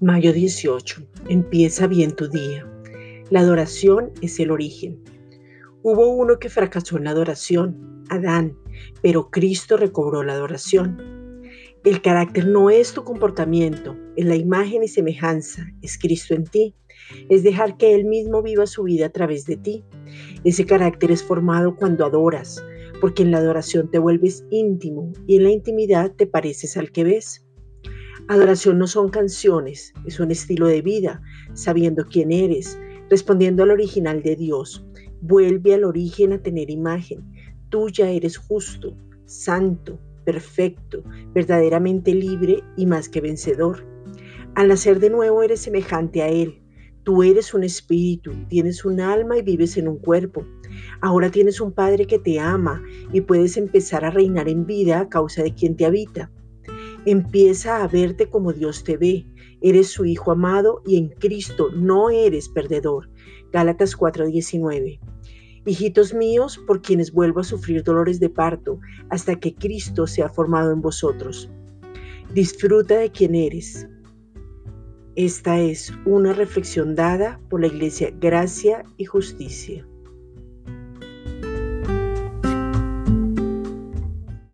Mayo 18. Empieza bien tu día. La adoración es el origen. Hubo uno que fracasó en la adoración, Adán, pero Cristo recobró la adoración. El carácter no es tu comportamiento, es la imagen y semejanza, es Cristo en ti, es dejar que Él mismo viva su vida a través de ti. Ese carácter es formado cuando adoras, porque en la adoración te vuelves íntimo y en la intimidad te pareces al que ves. Adoración no son canciones, es un estilo de vida, sabiendo quién eres, respondiendo al original de Dios. Vuelve al origen a tener imagen. Tú ya eres justo, santo, perfecto, verdaderamente libre y más que vencedor. Al nacer de nuevo eres semejante a Él. Tú eres un espíritu, tienes un alma y vives en un cuerpo. Ahora tienes un Padre que te ama y puedes empezar a reinar en vida a causa de quien te habita. Empieza a verte como Dios te ve. Eres su Hijo amado y en Cristo no eres perdedor. Gálatas 4:19. Hijitos míos, por quienes vuelvo a sufrir dolores de parto hasta que Cristo sea formado en vosotros. Disfruta de quien eres. Esta es una reflexión dada por la Iglesia Gracia y Justicia.